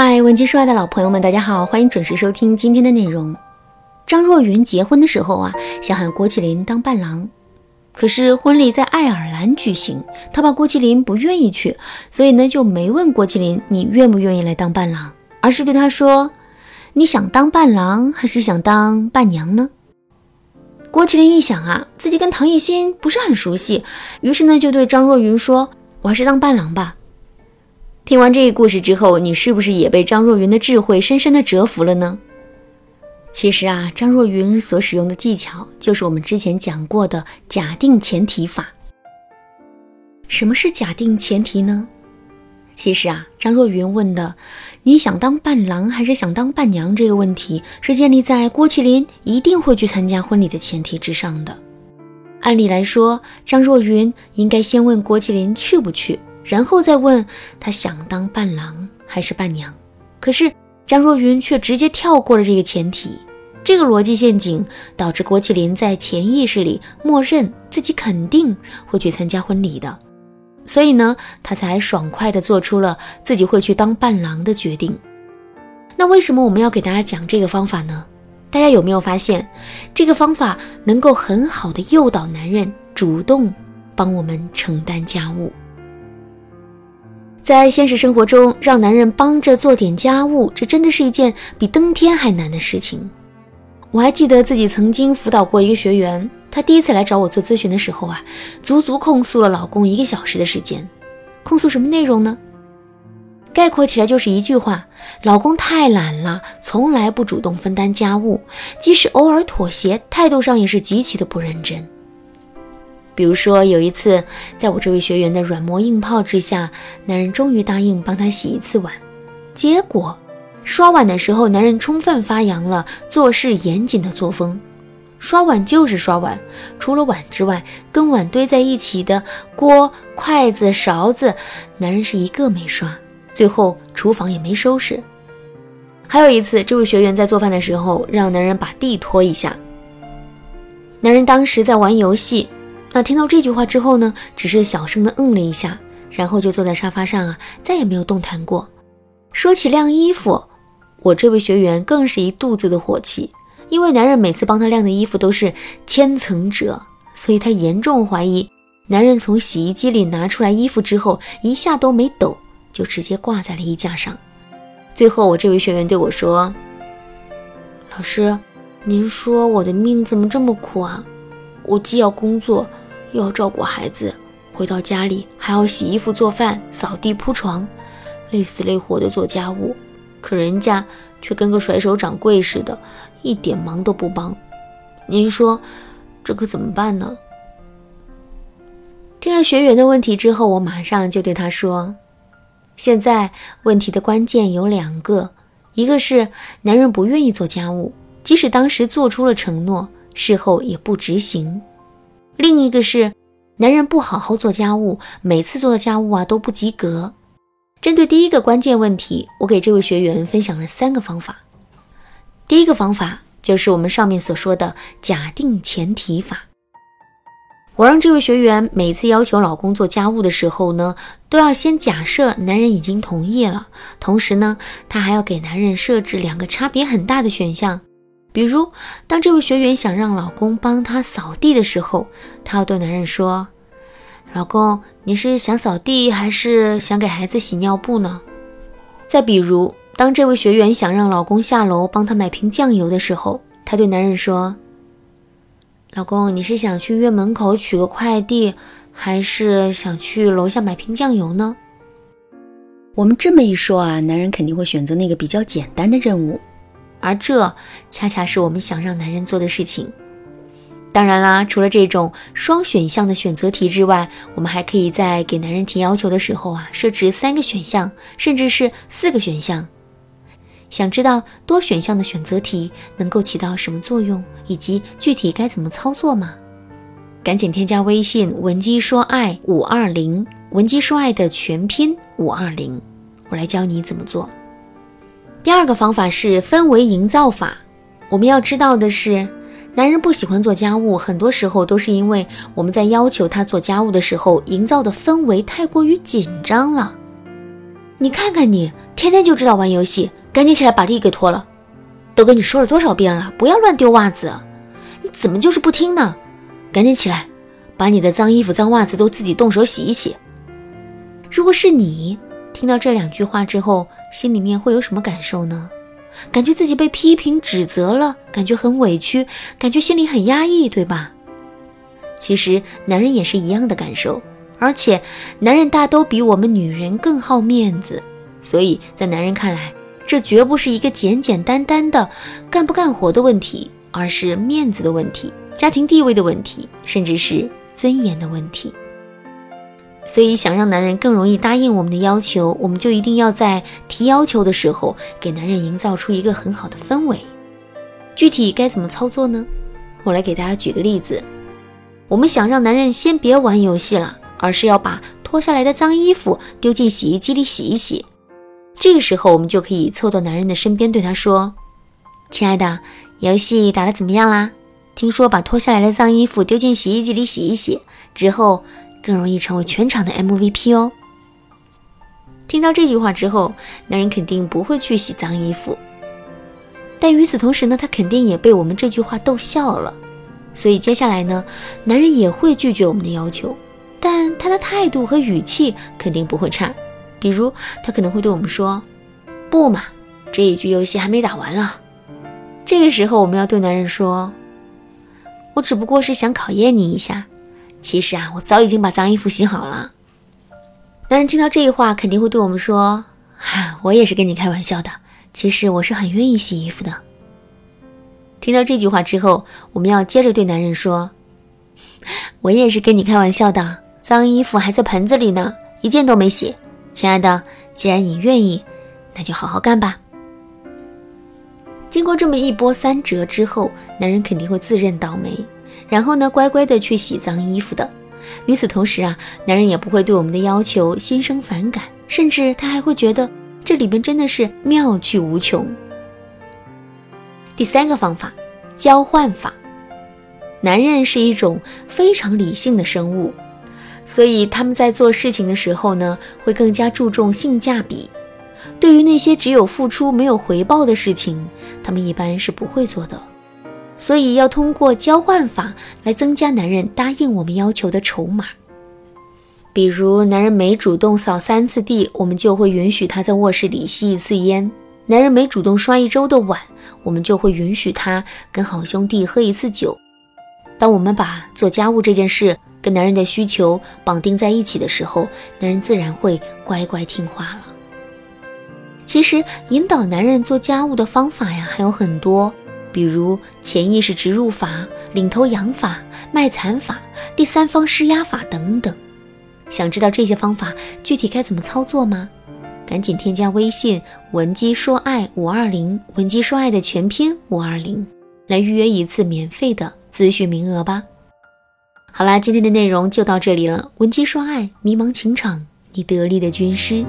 嗨，文姬说爱的老朋友们，大家好，欢迎准时收听今天的内容。张若昀结婚的时候啊，想喊郭麒麟当伴郎，可是婚礼在爱尔兰举行，他怕郭麒麟不愿意去，所以呢就没问郭麒麟你愿不愿意来当伴郎，而是对他说：“你想当伴郎还是想当伴娘呢？”郭麒麟一想啊，自己跟唐艺昕不是很熟悉，于是呢就对张若昀说：“我还是当伴郎吧。”听完这个故事之后，你是不是也被张若昀的智慧深深的折服了呢？其实啊，张若昀所使用的技巧就是我们之前讲过的假定前提法。什么是假定前提呢？其实啊，张若昀问的“你想当伴郎还是想当伴娘”这个问题，是建立在郭麒麟一定会去参加婚礼的前提之上的。按理来说，张若昀应该先问郭麒麟去不去。然后再问他想当伴郎还是伴娘，可是张若昀却直接跳过了这个前提，这个逻辑陷阱导致郭麒麟在潜意识里默认自己肯定会去参加婚礼的，所以呢，他才爽快地做出了自己会去当伴郎的决定。那为什么我们要给大家讲这个方法呢？大家有没有发现，这个方法能够很好的诱导男人主动帮我们承担家务？在现实生活中，让男人帮着做点家务，这真的是一件比登天还难的事情。我还记得自己曾经辅导过一个学员，她第一次来找我做咨询的时候啊，足足控诉了老公一个小时的时间。控诉什么内容呢？概括起来就是一句话：老公太懒了，从来不主动分担家务，即使偶尔妥协，态度上也是极其的不认真。比如说，有一次，在我这位学员的软磨硬泡之下，男人终于答应帮他洗一次碗。结果，刷碗的时候，男人充分发扬了做事严谨的作风。刷碗就是刷碗，除了碗之外，跟碗堆在一起的锅、筷子、勺子，男人是一个没刷。最后，厨房也没收拾。还有一次，这位学员在做饭的时候，让男人把地拖一下。男人当时在玩游戏。那听到这句话之后呢，只是小声的嗯了一下，然后就坐在沙发上啊，再也没有动弹过。说起晾衣服，我这位学员更是一肚子的火气，因为男人每次帮他晾的衣服都是千层褶，所以他严重怀疑男人从洗衣机里拿出来衣服之后，一下都没抖，就直接挂在了衣架上。最后，我这位学员对我说：“老师，您说我的命怎么这么苦啊？”我既要工作，又要照顾孩子，回到家里还要洗衣服、做饭、扫地、铺床，累死累活的做家务，可人家却跟个甩手掌柜似的，一点忙都不帮。您说这可怎么办呢？听了学员的问题之后，我马上就对他说：“现在问题的关键有两个，一个是男人不愿意做家务，即使当时做出了承诺。”事后也不执行。另一个是，男人不好好做家务，每次做的家务啊都不及格。针对第一个关键问题，我给这位学员分享了三个方法。第一个方法就是我们上面所说的假定前提法。我让这位学员每次要求老公做家务的时候呢，都要先假设男人已经同意了，同时呢，他还要给男人设置两个差别很大的选项。比如，当这位学员想让老公帮他扫地的时候，她要对男人说：“老公，你是想扫地还是想给孩子洗尿布呢？”再比如，当这位学员想让老公下楼帮他买瓶酱油的时候，她对男人说：“老公，你是想去院门口取个快递，还是想去楼下买瓶酱油呢？”我们这么一说啊，男人肯定会选择那个比较简单的任务。而这恰恰是我们想让男人做的事情。当然啦，除了这种双选项的选择题之外，我们还可以在给男人提要求的时候啊，设置三个选项，甚至是四个选项。想知道多选项的选择题能够起到什么作用，以及具体该怎么操作吗？赶紧添加微信文姬说爱五二零，文姬说爱的全拼五二零，我来教你怎么做。第二个方法是氛围营造法。我们要知道的是，男人不喜欢做家务，很多时候都是因为我们在要求他做家务的时候，营造的氛围太过于紧张了。你看看你，天天就知道玩游戏，赶紧起来把地给拖了。都跟你说了多少遍了，不要乱丢袜子，你怎么就是不听呢？赶紧起来，把你的脏衣服、脏袜子都自己动手洗一洗。如果是你听到这两句话之后，心里面会有什么感受呢？感觉自己被批评指责了，感觉很委屈，感觉心里很压抑，对吧？其实男人也是一样的感受，而且男人大都比我们女人更好面子，所以在男人看来，这绝不是一个简简单单的干不干活的问题，而是面子的问题、家庭地位的问题，甚至是尊严的问题。所以，想让男人更容易答应我们的要求，我们就一定要在提要求的时候，给男人营造出一个很好的氛围。具体该怎么操作呢？我来给大家举个例子。我们想让男人先别玩游戏了，而是要把脱下来的脏衣服丢进洗衣机里洗一洗。这个时候，我们就可以凑到男人的身边，对他说：“亲爱的，游戏打得怎么样啦？听说把脱下来的脏衣服丢进洗衣机里洗一洗之后。”更容易成为全场的 MVP 哦。听到这句话之后，男人肯定不会去洗脏衣服。但与此同时呢，他肯定也被我们这句话逗笑了。所以接下来呢，男人也会拒绝我们的要求，但他的态度和语气肯定不会差。比如，他可能会对我们说：“不嘛，这一局游戏还没打完了。”这个时候，我们要对男人说：“我只不过是想考验你一下。”其实啊，我早已经把脏衣服洗好了。男人听到这一话，肯定会对我们说：“我也是跟你开玩笑的。其实我是很愿意洗衣服的。”听到这句话之后，我们要接着对男人说：“我也是跟你开玩笑的，脏衣服还在盆子里呢，一件都没洗。亲爱的，既然你愿意，那就好好干吧。”经过这么一波三折之后，男人肯定会自认倒霉。然后呢，乖乖的去洗脏衣服的。与此同时啊，男人也不会对我们的要求心生反感，甚至他还会觉得这里边真的是妙趣无穷。第三个方法，交换法。男人是一种非常理性的生物，所以他们在做事情的时候呢，会更加注重性价比。对于那些只有付出没有回报的事情，他们一般是不会做的。所以要通过交换法来增加男人答应我们要求的筹码。比如，男人每主动扫三次地，我们就会允许他在卧室里吸一次烟；男人每主动刷一周的碗，我们就会允许他跟好兄弟喝一次酒。当我们把做家务这件事跟男人的需求绑定在一起的时候，男人自然会乖乖听话了。其实，引导男人做家务的方法呀，还有很多。比如潜意识植入法、领头羊法、卖惨法、第三方施压法等等。想知道这些方法具体该怎么操作吗？赶紧添加微信文姬说爱五二零，文姬说爱的全拼五二零，来预约一次免费的咨询名额吧。好啦，今天的内容就到这里了。文姬说爱，迷茫情场，你得力的军师。